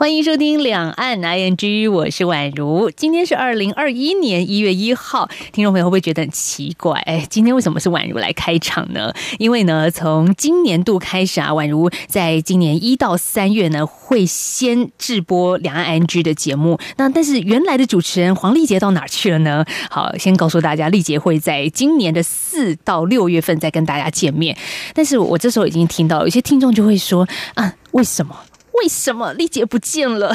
欢迎收听两岸 ING，我是宛如。今天是二零二一年一月一号，听众朋友会不会觉得很奇怪？哎，今天为什么是宛如来开场呢？因为呢，从今年度开始啊，宛如在今年一到三月呢，会先直播两岸 ING 的节目。那但是原来的主持人黄丽杰到哪去了呢？好，先告诉大家，丽杰会在今年的四到六月份再跟大家见面。但是我这时候已经听到有些听众就会说啊，为什么？为什么丽姐不见了？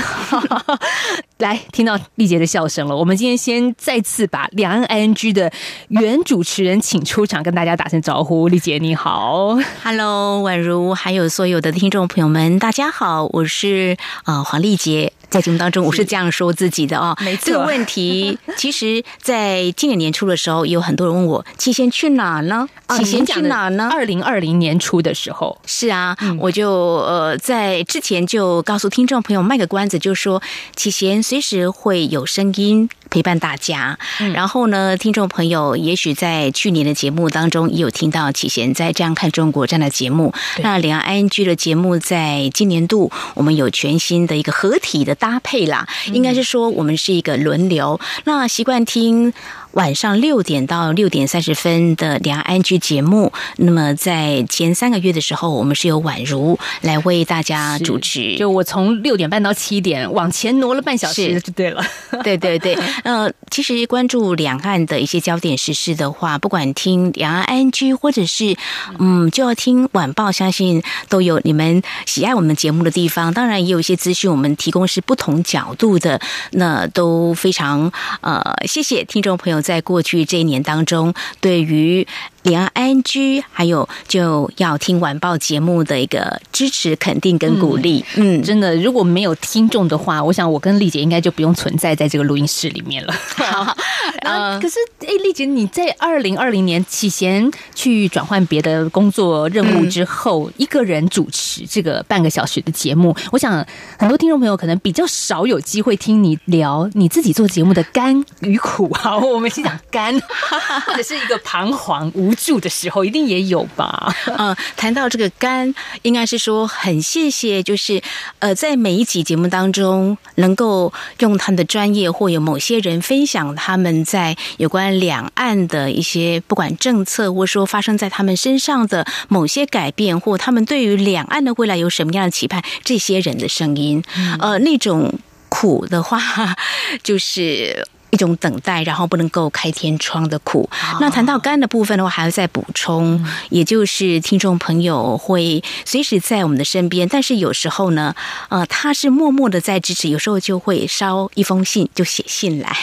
来，听到丽姐的笑声了。我们今天先再次把两岸 ING 的原主持人请出场，跟大家打声招呼。丽姐你好，Hello，宛如还有所有的听众朋友们，大家好，我是啊、呃、黄丽杰。在节目当中，我是这样说自己的哦。没错，这个问题 其实，在今年年初的时候，有很多人问我：“启贤去哪呢？启贤去哪呢？”二零二零年初的时候，是啊，我就呃在之前就告诉听众朋友卖个关子，就说启贤随时会有声音陪伴大家。然后呢，听众朋友也许在去年的节目当中也有听到启贤在这样看中国这样的节目。那两岸 ING 的节目在今年度，我们有全新的一个合体的。搭配啦，应该是说我们是一个轮流。那习惯听晚上六点到六点三十分的两岸 ING 节目。那么在前三个月的时候，我们是由宛如来为大家主持。就我从六点半到七点往前挪了半小时，就对了。对 对对。呃，其实关注两岸的一些焦点时事的话，不管听两岸 ING 或者是嗯，就要听晚报，相信都有你们喜爱我们节目的地方。当然，也有一些资讯我们提供是不。不同角度的，那都非常呃，谢谢听众朋友在过去这一年当中对于。两岸 ING，还有就要听晚报节目的一个支持、肯定跟鼓励。嗯，真的，如果没有听众的话，我想我跟丽姐应该就不用存在在这个录音室里面了。好，呃，可是哎，丽姐，你在二零二零年启贤去转换别的工作任务之后，嗯，一个人主持这个半个小时的节目，我想很多听众朋友可能比较少有机会听你聊你自己做节目的甘与苦。好，我们先讲甘，或者是一个彷徨无。住的时候一定也有吧？嗯，谈到这个肝，应该是说很谢谢，就是呃，在每一集节目当中，能够用他们的专业，或有某些人分享他们在有关两岸的一些不管政策，或说发生在他们身上的某些改变，或他们对于两岸的未来有什么样的期盼，这些人的声音，呃，那种苦的话，就是。一种等待，然后不能够开天窗的苦。那谈到肝的部分的话，还要再补充，也就是听众朋友会随时在我们的身边，但是有时候呢，呃，他是默默的在支持，有时候就会捎一封信，就写信来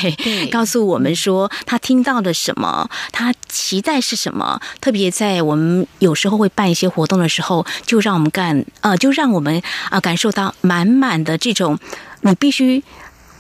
告诉我们说他听到了什么，他期待是什么。特别在我们有时候会办一些活动的时候，就让我们干，呃，就让我们啊、呃、感受到满满的这种，你必须。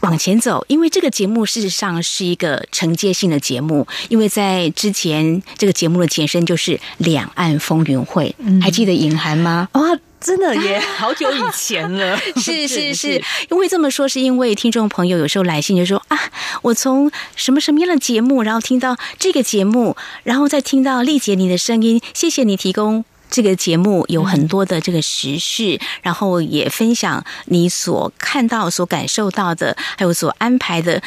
往前走，因为这个节目事实上是一个承接性的节目，因为在之前这个节目的前身就是两岸风云会，嗯、还记得尹涵吗？啊、哦，真的也 好久以前了。是是 是，因为这么说，是因为听众朋友有时候来信就说啊，我从什么什么样的节目，然后听到这个节目，然后再听到丽姐你的声音，谢谢你提供。这个节目有很多的这个时事，然后也分享你所看到、所感受到的，还有所安排的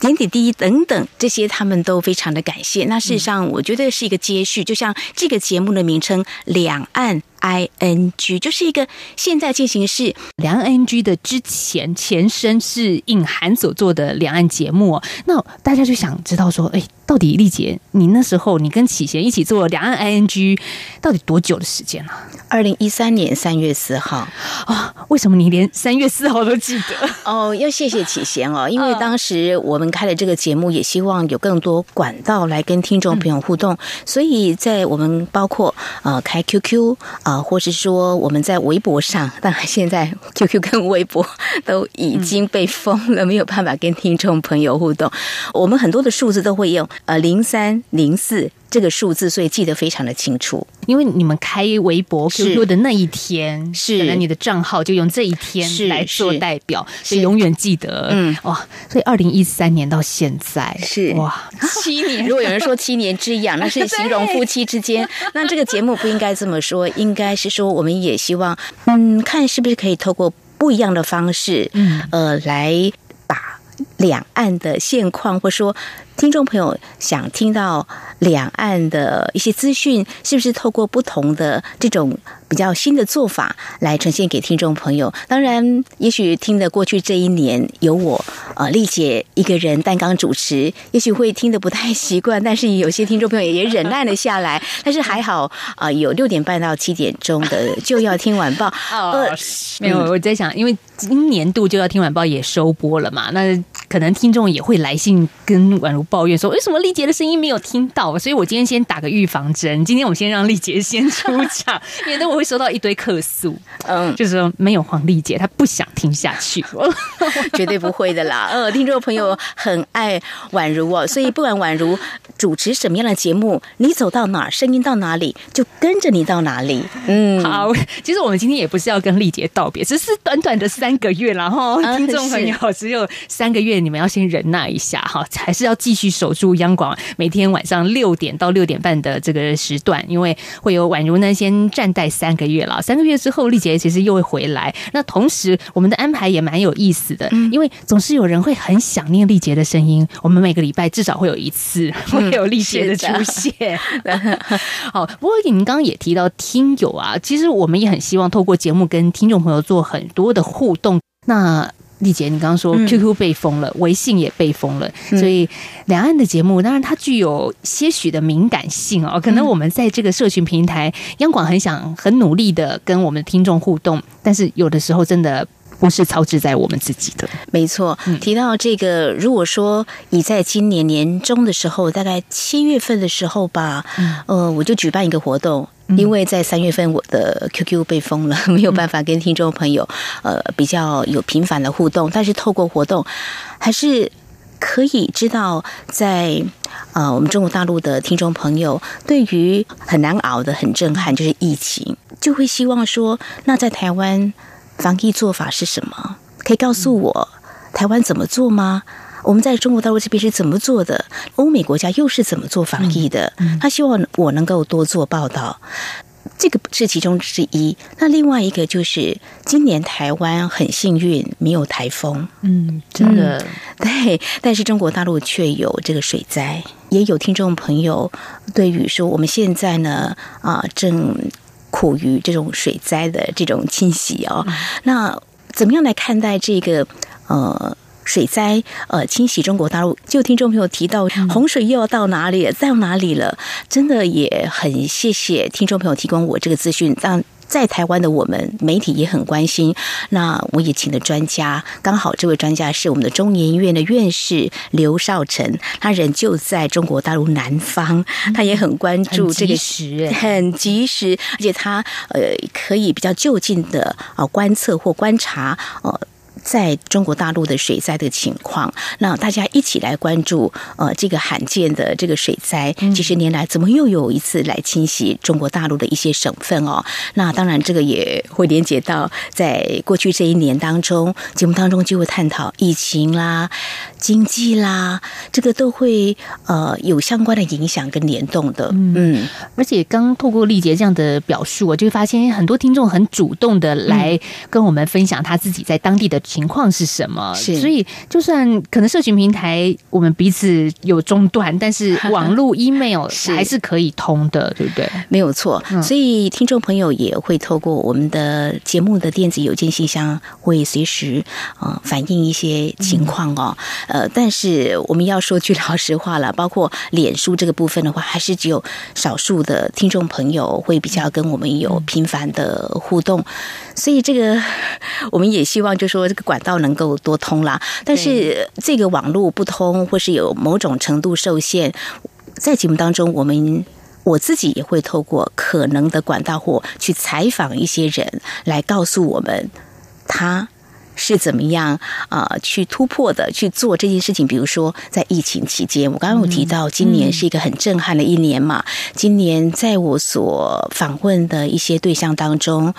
点点滴滴等等，这些他们都非常的感谢。那事实上，我觉得是一个接续，就像这个节目的名称“两岸”。I N G 就是一个现在进行式，两岸 ING 的之前前身是颖涵所做的两岸节目。那大家就想知道说，哎，到底丽姐，你那时候你跟启贤一起做两岸 ING，到底多久的时间了？二零一三年三月四号啊？为什么你连三月四号都记得？哦，要谢谢启贤哦，因为当时我们开了这个节目，也希望有更多管道来跟听众朋友互动，嗯、所以在我们包括呃开 QQ。啊，或是说我们在微博上，当然现在 QQ 跟微博 都已经被封了，没有办法跟听众朋友互动。我们很多的数字都会用呃零三零四这个数字，所以记得非常的清楚。因为你们开微博 QQ 的那一天，是可能你的账号就用这一天来做代表，所以永远记得。嗯，哇，所以二零一三年到现在是哇 七年。如果有人说七年之痒，那是形容夫妻之间。那这个节目不应该这么说，应该是说我们也希望，嗯，看是不是可以透过不一样的方式，嗯，呃，来把两岸的现况，或说。听众朋友想听到两岸的一些资讯，是不是透过不同的这种比较新的做法来呈现给听众朋友？当然，也许听的过去这一年有我呃丽姐一个人担纲主持，也许会听得不太习惯，但是有些听众朋友也忍耐了下来。但是还好啊、呃，有六点半到七点钟的就要听晚报。呃，没有，我在想，因为今年度就要听晚报也收播了嘛，那可能听众也会来信跟宛如。抱怨说：“为什么丽姐的声音没有听到？”所以我今天先打个预防针。今天我们先让丽姐先出场，免得我会收到一堆客诉。嗯，就是说没有黄丽姐，她不想听下去。绝对不会的啦。呃，听众朋友很爱宛如哦，所以不管宛如主持什么样的节目，你走到哪儿，声音到哪里，就跟着你到哪里。嗯，好。其实我们今天也不是要跟丽姐道别，只是短短的三个月然后听众朋友只有三个月，你们要先忍耐一下哈，还是要继续。守住央广每天晚上六点到六点半的这个时段，因为会有宛如呢先暂待三个月了，三个月之后丽姐其实又会回来。那同时我们的安排也蛮有意思的，因为总是有人会很想念丽姐的声音。我们每个礼拜至少会有一次会有丽姐的出现。好，不过你们刚刚也提到听友啊，其实我们也很希望透过节目跟听众朋友做很多的互动。那丽姐，你刚刚说 QQ 被封了，嗯、微信也被封了，所以两岸的节目当然它具有些许的敏感性哦。可能我们在这个社群平台，央广很想很努力的跟我们的听众互动，但是有的时候真的不是操之在我们自己的。没错，提到这个，如果说你在今年年中的时候，大概七月份的时候吧，呃，我就举办一个活动。因为在三月份我的 QQ 被封了，没有办法跟听众朋友呃比较有频繁的互动，但是透过活动还是可以知道在呃我们中国大陆的听众朋友对于很难熬的很震撼就是疫情，就会希望说，那在台湾防疫做法是什么？可以告诉我台湾怎么做吗？我们在中国大陆这边是怎么做的？欧美国家又是怎么做防疫的？他希望我能够多做报道，这个是其中之一。那另外一个就是，今年台湾很幸运没有台风，嗯，真的、嗯、对。但是中国大陆却有这个水灾，也有听众朋友对于说，我们现在呢啊正苦于这种水灾的这种侵袭哦。那怎么样来看待这个呃？水灾呃侵袭中国大陆，就听众朋友提到洪水又要到哪里了，到哪里了？真的也很谢谢听众朋友提供我这个资讯，让在台湾的我们媒体也很关心。那我也请了专家，刚好这位专家是我们的中研院的院士刘少成，他人就在中国大陆南方，他也很关注这个时 很及时，而且他呃可以比较就近的啊观测或观察呃。在中国大陆的水灾的情况，那大家一起来关注呃这个罕见的这个水灾，几十年来怎么又有一次来侵袭中国大陆的一些省份哦？那当然这个也会连接到在过去这一年当中，节目当中就会探讨疫情啦、经济啦，这个都会呃有相关的影响跟联动的。嗯，而且刚透过丽杰这样的表述，我就会发现很多听众很主动的来跟我们分享他自己在当地的。情况是什么？是，所以就算可能社群平台我们彼此有中断，但是 网络 email 还是可以通的，对不对？没有错。所以听众朋友也会透过我们的节目的电子邮件信箱，会随时啊反映一些情况哦。呃，但是我们要说句老实话了，包括脸书这个部分的话，还是只有少数的听众朋友会比较跟我们有频繁的互动。所以这个 我们也希望，就说。管道能够多通啦，但是这个网络不通，或是有某种程度受限，在节目当中，我们我自己也会透过可能的管道或去采访一些人，来告诉我们他是怎么样啊、呃、去突破的去做这件事情。比如说在疫情期间，我刚刚有提到，今年是一个很震撼的一年嘛。嗯、今年在我所访问的一些对象当中。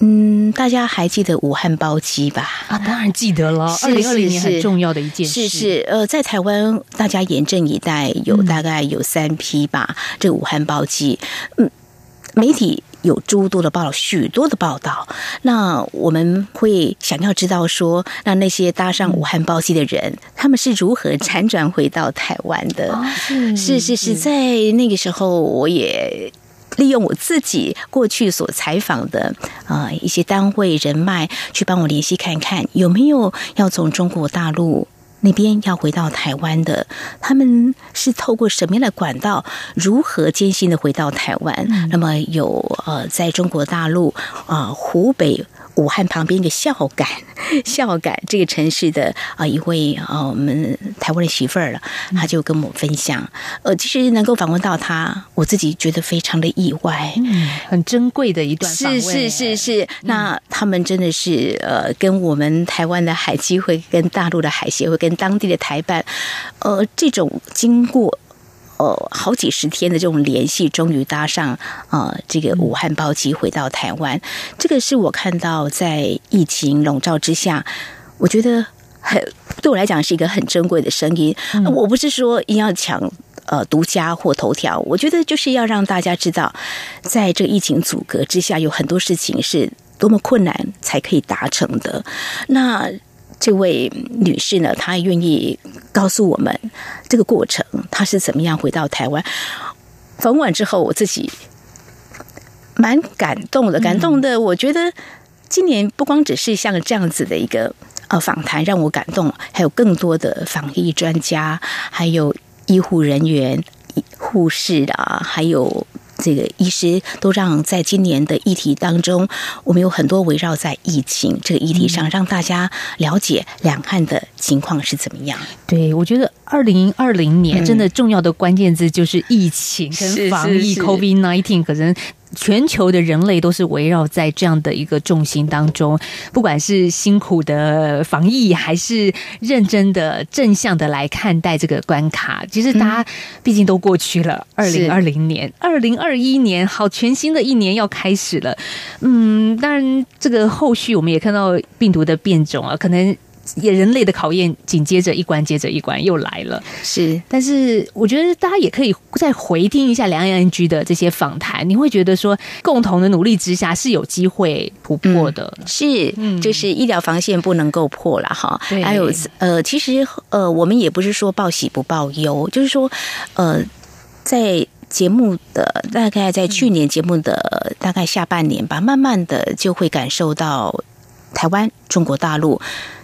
嗯，大家还记得武汉包机吧？啊，当然记得了。二零二零年很重要的一件事，是是呃，在台湾大家严阵以待，有大概有三批吧。嗯、这个武汉包机，嗯，媒体有诸多的报道，许多的报道。那我们会想要知道说，那那些搭上武汉包机的人，嗯、他们是如何辗转回到台湾的？是是，是在那个时候，我也。利用我自己过去所采访的啊、呃、一些单位人脉，去帮我联系看看有没有要从中国大陆那边要回到台湾的，他们是透过什么样的管道，如何艰辛的回到台湾？嗯、那么有呃，在中国大陆啊、呃、湖北。武汉旁边一个孝感，孝感这个城市的啊一位啊我们台湾的媳妇儿了，他就跟我分享，呃，其实能够访问到她，我自己觉得非常的意外，嗯，很珍贵的一段访问，是是是是，嗯、那他们真的是呃，跟我们台湾的海基会、跟大陆的海协会、跟当地的台办，呃，这种经过。呃，好几十天的这种联系，终于搭上呃这个武汉包机回到台湾。这个是我看到在疫情笼罩之下，我觉得很对我来讲是一个很珍贵的声音。嗯、我不是说一定要抢呃独家或头条，我觉得就是要让大家知道，在这个疫情阻隔之下，有很多事情是多么困难才可以达成的。那。这位女士呢，她愿意告诉我们这个过程，她是怎么样回到台湾。访问完之后，我自己蛮感动的，感动的。我觉得今年不光只是像这样子的一个呃访谈让我感动，还有更多的防疫专家，还有医护人员、护士啊，还有。这个医师都让在今年的议题当中，我们有很多围绕在疫情这个议题上，让大家了解两岸的情况是怎么样。对，我觉得二零二零年真的重要的关键字就是疫情跟防疫，COVID-19 可能。全球的人类都是围绕在这样的一个重心当中，不管是辛苦的防疫，还是认真的正向的来看待这个关卡。其实大家毕竟都过去了，二零二零年、二零二一年，好，全新的一年要开始了。嗯，当然，这个后续我们也看到病毒的变种啊，可能。也人类的考验紧接着一关接着一关又来了，是。但是我觉得大家也可以再回听一下梁安居的这些访谈，你会觉得说，共同的努力之下是有机会突破的。嗯、是，就是医疗防线不能够破了哈。对还有呃，其实呃，我们也不是说报喜不报忧，就是说呃，在节目的大概在去年节目的大概下半年吧，慢慢的就会感受到台湾、中国大陆。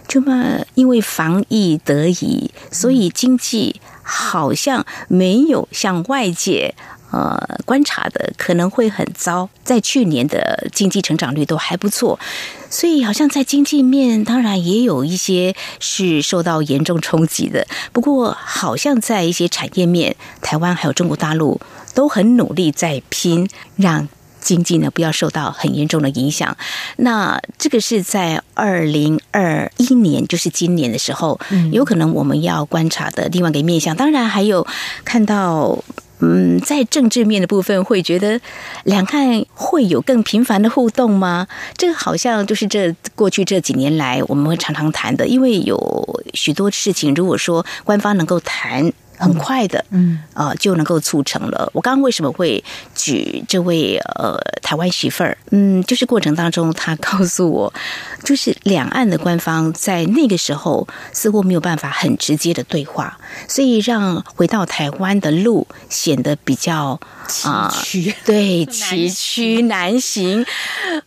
这么，因为防疫得宜，所以经济好像没有像外界呃观察的可能会很糟。在去年的经济成长率都还不错，所以好像在经济面当然也有一些是受到严重冲击的。不过，好像在一些产业面，台湾还有中国大陆都很努力在拼，让。经济呢，不要受到很严重的影响。那这个是在二零二一年，就是今年的时候，有可能我们要观察的另外一个面向。当然还有看到，嗯，在政治面的部分，会觉得两岸会有更频繁的互动吗？这个好像就是这过去这几年来我们会常常谈的，因为有许多事情，如果说官方能够谈。很快的，嗯，呃，就能够促成了。我刚刚为什么会举这位呃台湾媳妇儿？嗯，就是过程当中，她告诉我，就是两岸的官方在那个时候似乎没有办法很直接的对话，所以让回到台湾的路显得比较崎岖，呃，对，崎岖难行。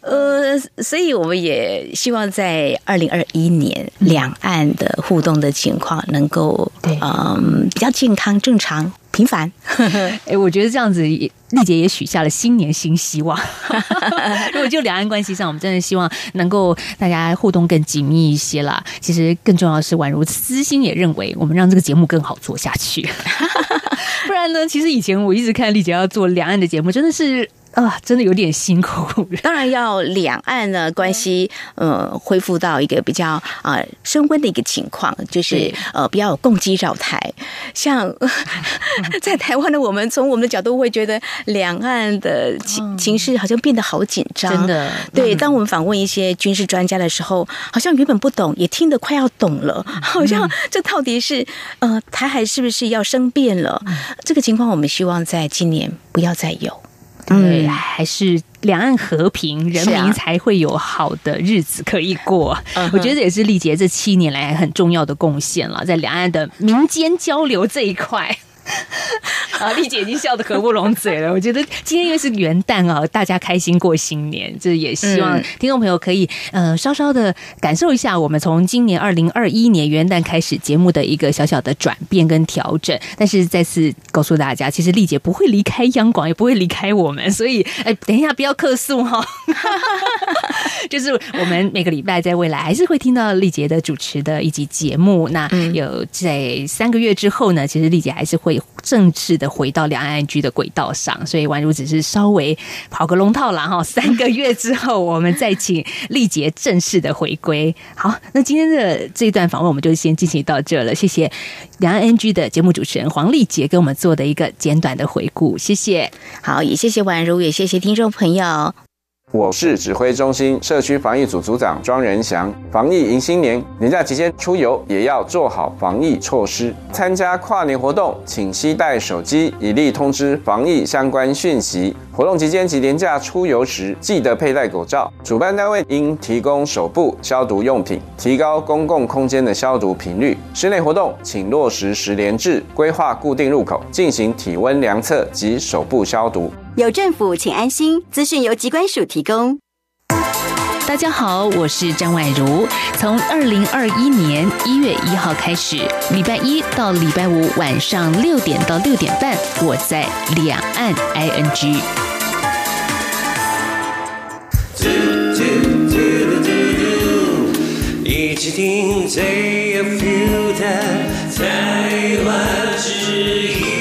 呃，所以我们也希望在二零二一年两岸的互动的情况能够，对，嗯，比较。健康、正常、平凡。哎，我觉得这样子，丽姐也许下了新年新希望。如果就两岸关系上，我们真的希望能够大家互动更紧密一些啦。其实更重要的是，宛如私心也认为，我们让这个节目更好做下去。不然呢？其实以前我一直看丽姐要做两岸的节目，真的是。啊，真的有点辛苦。当然要两岸呢关系呃恢复到一个比较啊、呃、升温的一个情况，就是呃不要有共机绕台。像 在台湾的我们，从我们的角度会觉得两岸的情情势好像变得好紧张。真的，对。当我们访问一些军事专家的时候，好像原本不懂，也听得快要懂了。好像这到底是呃台海是不是要生变了？这个情况，我们希望在今年不要再有。对，嗯、还是两岸和平，人民才会有好的日子可以过。啊、我觉得这也是丽姐这七年来很重要的贡献了，在两岸的民间交流这一块。啊，丽姐已经笑得合不拢嘴了。我觉得今天因为是元旦啊，大家开心过新年，这也希望听众朋友可以呃稍稍的感受一下我们从今年二零二一年元旦开始节目的一个小小的转变跟调整。但是再次告诉大家，其实丽姐不会离开央广，也不会离开我们。所以，哎，等一下不要客诉哈。就是我们每个礼拜在未来还是会听到丽姐的主持的一集节目。那有在三个月之后呢，其实丽姐还是会。正式的回到两岸 NG 的轨道上，所以宛如只是稍微跑个龙套了哈。三个月之后，我们再请丽姐正式的回归。好，那今天的这一段访问，我们就先进行到这了。谢谢两岸 NG 的节目主持人黄丽杰给我们做的一个简短的回顾，谢谢。好，也谢谢宛如，也谢谢听众朋友。我是指挥中心社区防疫组组长庄仁祥。防疫迎新年，年假期间出游也要做好防疫措施。参加跨年活动，请携带手机，以利通知防疫相关讯息。活动期间及年假出游时，记得佩戴口罩。主办单位应提供手部消毒用品，提高公共空间的消毒频率。室内活动，请落实十连制，规划固定入口，进行体温量测及手部消毒。有政府，请安心。资讯由机关署提供。大家好，我是张婉如。从二零二一年一月一号开始，礼拜一到礼拜五晚上六点到六点半，我在两岸 ING。一起听最有 feel 的台湾之音。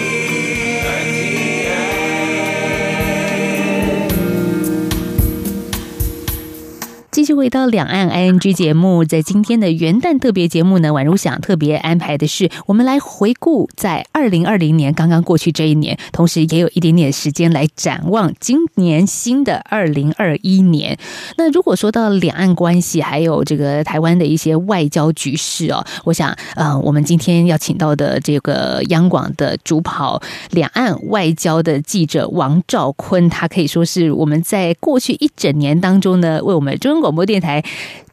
续回到两岸 ING 节目，在今天的元旦特别节目呢，宛如想特别安排的是，我们来回顾在二零二零年刚刚过去这一年，同时也有一点点时间来展望今年新的二零二一年。那如果说到两岸关系，还有这个台湾的一些外交局势哦，我想，呃，我们今天要请到的这个央广的主跑两岸外交的记者王兆坤，他可以说是我们在过去一整年当中呢，为我们中广电台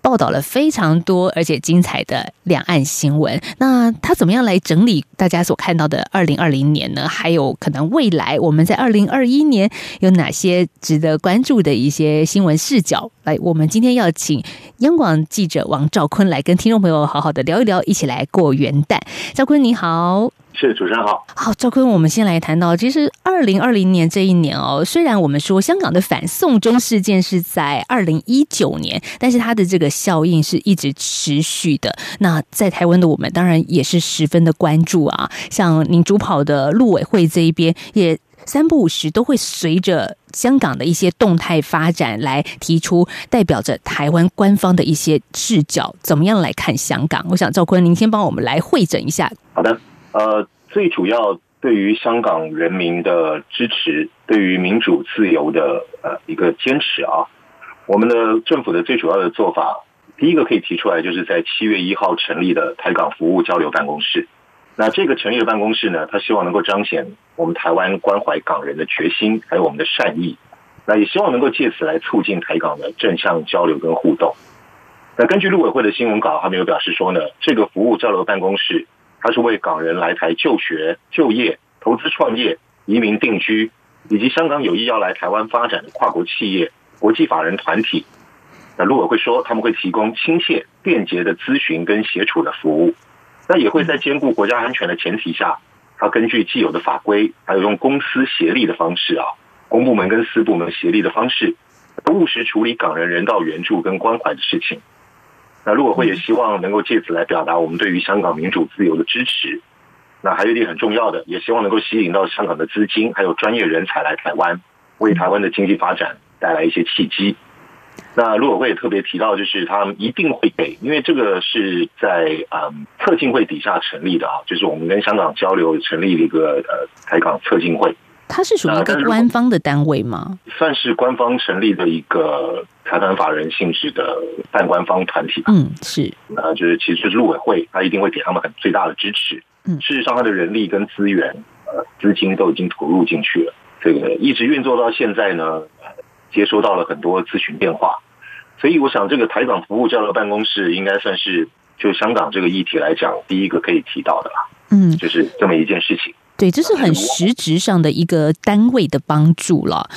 报道了非常多而且精彩的两岸新闻。那他怎么样来整理大家所看到的二零二零年呢？还有可能未来我们在二零二一年有哪些值得关注的一些新闻视角？来，我们今天要请央广记者王兆坤来跟听众朋友好好的聊一聊，一起来过元旦。兆坤你好。是主持人好，好，兆坤，我们先来谈到，其实二零二零年这一年哦，虽然我们说香港的反送中事件是在二零一九年，但是它的这个效应是一直持续的。那在台湾的我们当然也是十分的关注啊，像您主跑的陆委会这一边，也三不五时都会随着香港的一些动态发展来提出代表着台湾官方的一些视角，怎么样来看香港？我想赵坤，您先帮我们来汇整一下。好的。呃，最主要对于香港人民的支持，对于民主自由的呃一个坚持啊，我们的政府的最主要的做法，第一个可以提出来，就是在七月一号成立的台港服务交流办公室。那这个成立的办公室呢，他希望能够彰显我们台湾关怀港人的决心，还有我们的善意。那也希望能够借此来促进台港的正向交流跟互动。那根据陆委会的新闻稿，他们有表示说呢，这个服务交流办公室。它是为港人来台就学、就业、投资创业、移民定居，以及香港有意要来台湾发展的跨国企业、国际法人团体。那陆委会说，他们会提供亲切、便捷的咨询跟协助的服务。那也会在兼顾国家安全的前提下，他根据既有的法规，还有用公私协力的方式啊，公部门跟私部门协力的方式，务实处理港人人道援助跟关怀的事情。那陆委会也希望能够借此来表达我们对于香港民主自由的支持。那还有一点很重要的，也希望能够吸引到香港的资金还有专业人才来台湾。为台湾的经济发展带来一些契机。那陆委会也特别提到，就是他们一定会给，因为这个是在嗯策进会底下成立的啊，就是我们跟香港交流成立了一个呃台港策进会。它是属于一个官方的单位吗？算是官方成立的一个财团法人性质的半官方团体吧。嗯，是。呃，就是其实就是陆委会，他一定会给他们很最大的支持。嗯，事实上，他的人力跟资源、呃资金都已经投入进去了。这个一直运作到现在呢，接收到了很多咨询电话，所以我想这个台港服务交流办公室应该算是就香港这个议题来讲第一个可以提到的啦。嗯，就是这么一件事情。对，这是很实质上的一个单位的帮助了。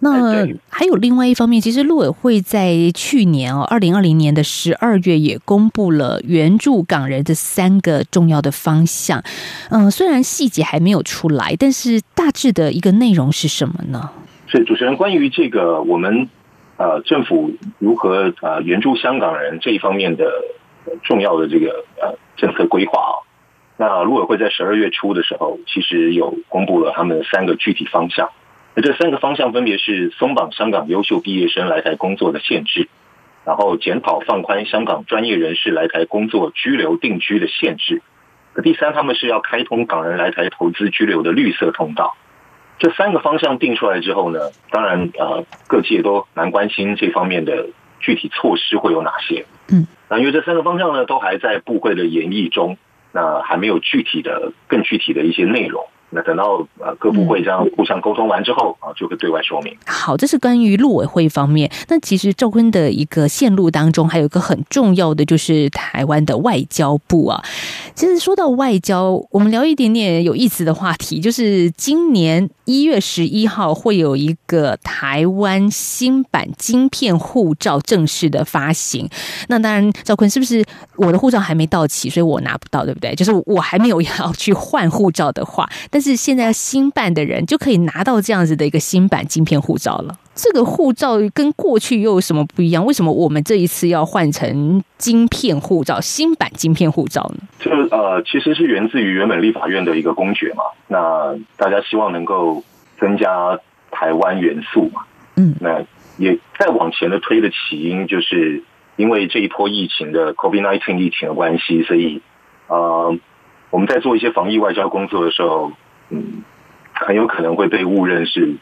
那还有另外一方面，其实陆委会在去年哦，二零二零年的十二月也公布了援助港人的三个重要的方向。嗯，虽然细节还没有出来，但是大致的一个内容是什么呢？是主持人关于这个我们呃政府如何呃援助香港人这一方面的重要的这个呃政策规划啊。那陆委会在十二月初的时候，其实有公布了他们三个具体方向。那这三个方向分别是松绑香港优秀毕业生来台工作的限制，然后检讨放宽香港专业人士来台工作居留定居的限制。第三，他们是要开通港人来台投资居留的绿色通道。这三个方向定出来之后呢，当然呃，各界都蛮关心这方面的具体措施会有哪些。嗯，那因为这三个方向呢，都还在部会的研议中。那还没有具体的、更具体的一些内容。那等到呃各部会这样互相沟通完之后啊，就会对外说明。好，这是关于陆委会方面。那其实赵坤的一个线路当中，还有一个很重要的，就是台湾的外交部啊。其实说到外交，我们聊一点点有意思的话题，就是今年一月十一号会有一个台湾新版晶片护照正式的发行。那当然，赵坤是不是我的护照还没到期，所以我拿不到，对不对？就是我还没有要去换护照的话。但是现在新办的人就可以拿到这样子的一个新版晶片护照了。这个护照跟过去又有什么不一样？为什么我们这一次要换成晶片护照、新版晶片护照呢？这呃，其实是源自于原本立法院的一个公决嘛。那大家希望能够增加台湾元素嘛。嗯，那也再往前的推的起因，就是因为这一波疫情的 COVID-19 疫情的关系，所以呃。我们在做一些防疫外交工作的时候，嗯，很有可能会被误认是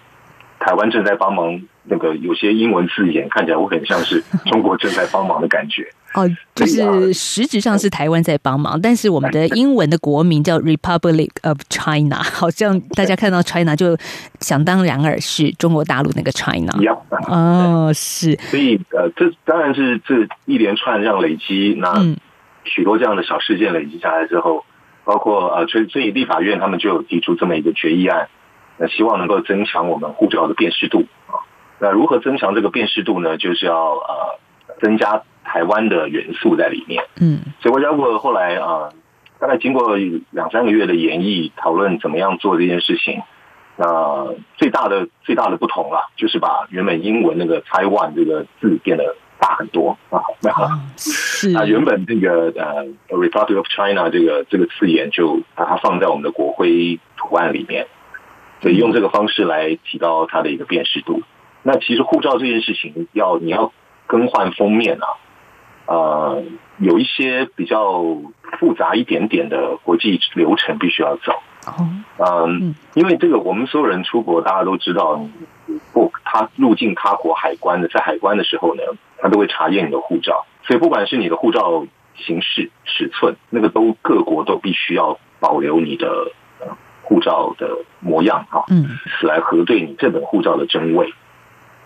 台湾正在帮忙。那个有些英文字眼看起来会很像是 中国正在帮忙的感觉。哦，就是实质上是台湾在帮忙，但是我们的英文的国名叫 Republic of China，好像大家看到 China 就想当然尔是中国大陆那个 China。哦，是。所以呃，这当然是这一连串这样累积，那许多这样的小事件累积下来之后。包括呃，所以所以立法院他们就有提出这么一个决议案，那希望能够增强我们护照的辨识度啊。那如何增强这个辨识度呢？就是要呃增加台湾的元素在里面。嗯，所以外交部后来啊，大概经过两三个月的研议讨论，怎么样做这件事情。那最大的最大的不同啦，就是把原本英文那个 Taiwan 这个字变得。大很多啊，是啊，原本这个呃，Republic of China 这个这个字眼就把它放在我们的国徽图案里面，所以用这个方式来提高它的一个辨识度。那其实护照这件事情要你要更换封面啊，呃，有一些比较复杂一点点的国际流程必须要走。嗯，因为这个我们所有人出国，大家都知道，不，他入境他国海关的，在海关的时候呢。他都会查验你的护照，所以不管是你的护照形式、尺寸，那个都各国都必须要保留你的护照的模样哈，嗯，来核对你这本护照的真伪。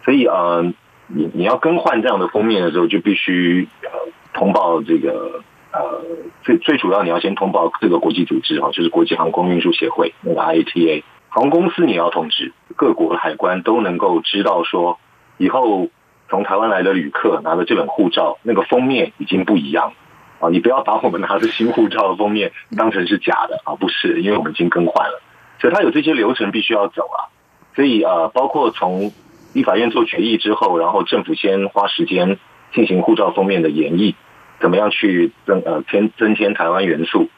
所以呃，你你要更换这样的封面的时候，就必须呃通报这个呃最最主要你要先通报这个国际组织哈，就是国际航空运输协会那个 IATA 航空公司，你要通知各国的海关都能够知道说以后。从台湾来的旅客拿的这本护照，那个封面已经不一样了啊！你不要把我们拿着新护照的封面当成是假的啊！不是，因为我们已经更换了，所以它有这些流程必须要走啊。所以呃，包括从立法院做决议之后，然后政府先花时间进行护照封面的演绎，怎么样去增呃添增添台湾元素，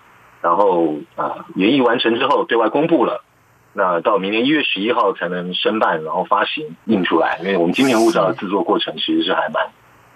然后啊、呃、研议完成之后对外公布了，那到明年一月十一号才能申办，然后发行印出来。因为我们今年护照的制作过程其实是还蛮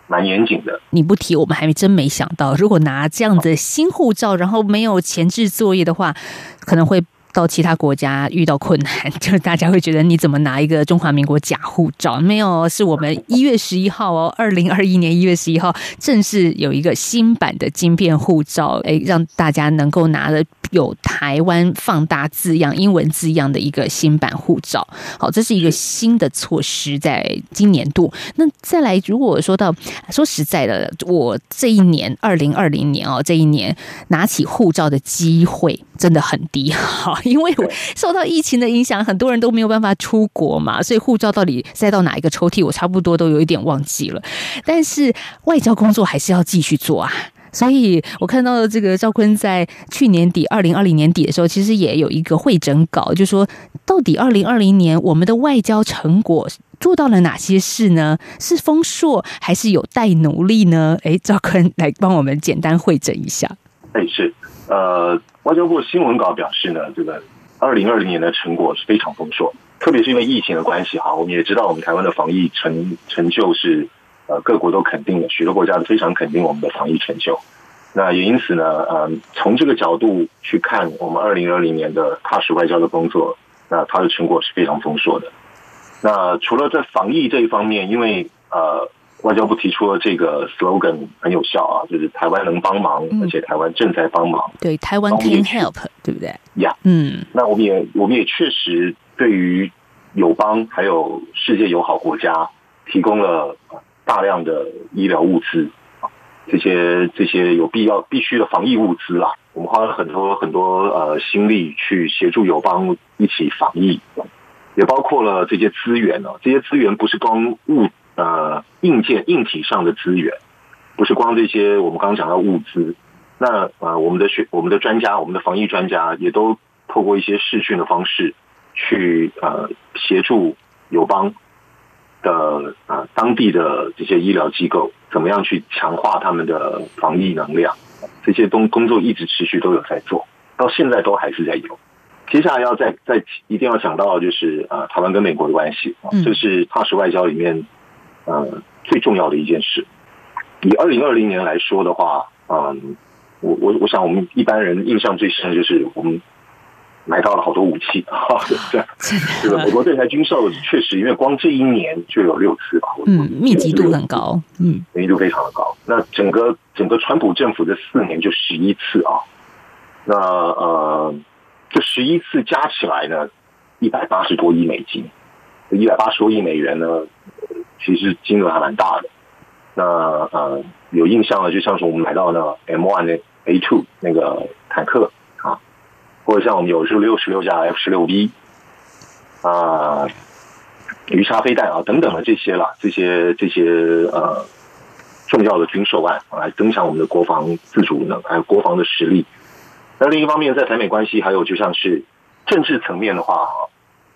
蛮严谨的。你不提，我们还真没想到，如果拿这样的新护照，然后没有前置作业的话，可能会。到其他国家遇到困难，就是大家会觉得你怎么拿一个中华民国假护照？没有，是我们一月十一号哦，二零二一年一月十一号正式有一个新版的晶片护照，哎，让大家能够拿的有台湾放大字样、英文字样的一个新版护照。好，这是一个新的措施，在今年度。那再来，如果说到说实在的，我这一年二零二零年哦，这一年拿起护照的机会真的很低，好。因为我受到疫情的影响，很多人都没有办法出国嘛，所以护照到底塞到哪一个抽屉，我差不多都有一点忘记了。但是外交工作还是要继续做啊，所以我看到这个赵坤在去年底二零二零年底的时候，其实也有一个会诊稿，就说到底二零二零年我们的外交成果做到了哪些事呢？是丰硕还是有待努力呢？诶，赵坤来帮我们简单会诊一下。哎，是呃。外交部新闻稿表示呢，这个二零二零年的成果是非常丰硕，特别是因为疫情的关系哈，我们也知道我们台湾的防疫成成就是呃各国都肯定的，许多国家都非常肯定我们的防疫成就。那也因此呢，呃，从这个角度去看我们二零二零年的踏实外交的工作，那它的成果是非常丰硕的。那除了在防疫这一方面，因为呃。外交部提出了这个 slogan 很有效啊，就是台湾能帮忙，而且台湾正在帮忙。嗯、对，台湾 can help，对不对？呀，yeah, 嗯，那我们也我们也确实对于友邦还有世界友好国家提供了大量的医疗物资啊，这些这些有必要必须的防疫物资啦。我们花了很多很多呃心力去协助友邦一起防疫，也包括了这些资源呢。这些资源不是光物。呃，硬件硬体上的资源，不是光这些。我们刚刚讲到物资，那呃，我们的学、我们的专家、我们的防疫专家，也都透过一些视讯的方式，去呃协助友邦的呃当地的这些医疗机构，怎么样去强化他们的防疫能量。这些东工作一直持续都有在做，到现在都还是在有。接下来要再再一定要讲到，就是呃台湾跟美国的关系，这是踏实外交里面。嗯，最重要的一件事，以二零二零年来说的话，嗯，我我我想我们一般人印象最深的就是我们买到了好多武器。啊，对，这个美国对台军售确实，因为光这一年就有六次吧，嗯，密集度很高，嗯，密集度非常的高。那整个整个川普政府这四年就十一次啊，那呃，这十一次加起来呢，一百八十多亿美金，一百八十多亿美元呢。其实金额还蛮大的，那呃有印象的，就像是我们买到的 M1 那 A2 那个坦克啊，或者像我们有是六十六架 F 十六 V 啊，鱼叉飞弹啊等等的这些啦，这些这些呃重要的军售案来增强我们的国防自主能，还有国防的实力。那另一方面，在台美关系还有就像是政治层面的话啊。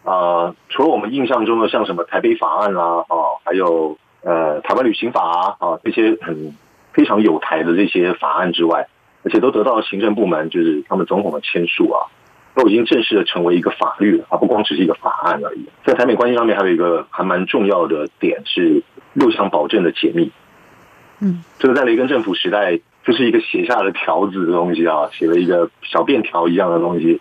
呃，除了我们印象中的像什么台北法案啦，啊，还有呃台湾旅行法啊，啊这些很非常有台的这些法案之外，而且都得到了行政部门就是他们总统的签署啊，都已经正式的成为一个法律了啊，不光只是一个法案而已。在台美关系上面，还有一个还蛮重要的点是六项保证的解密。嗯，这个在雷根政府时代就是一个写下了条子的东西啊，写了一个小便条一样的东西。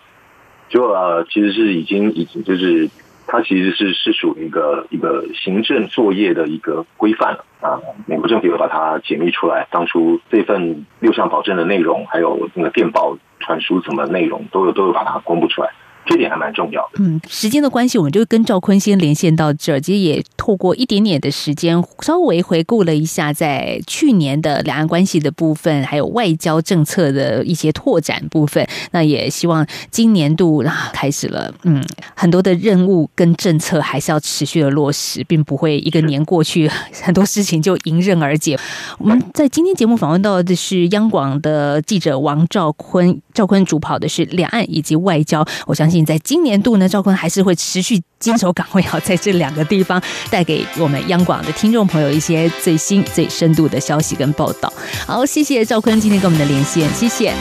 就呃，其实是已经已经就是，它其实是是属于一个一个行政作业的一个规范了啊。美国政府有把它解密出来，当初这份六项保证的内容，还有那个电报传输什么内容，都有都有把它公布出来。这点还蛮重要的。嗯，时间的关系，我们就跟赵坤先连线到这儿。其实也透过一点点的时间，稍微回顾了一下在去年的两岸关系的部分，还有外交政策的一些拓展部分。那也希望今年度啊开始了，嗯，很多的任务跟政策还是要持续的落实，并不会一个年过去，很多事情就迎刃而解。我们在今天节目访问到的是央广的记者王兆坤，兆坤主跑的是两岸以及外交，我相信。在今年度呢，赵坤还是会持续坚守岗位，好在这两个地方带给我们央广的听众朋友一些最新、最深度的消息跟报道。好，谢谢赵坤今天跟我们的连线，谢谢，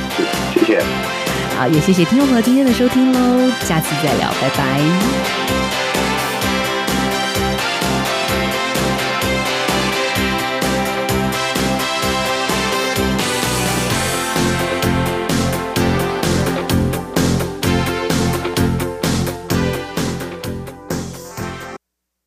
谢谢。好，也谢谢听众朋友今天的收听喽，下次再聊，拜拜。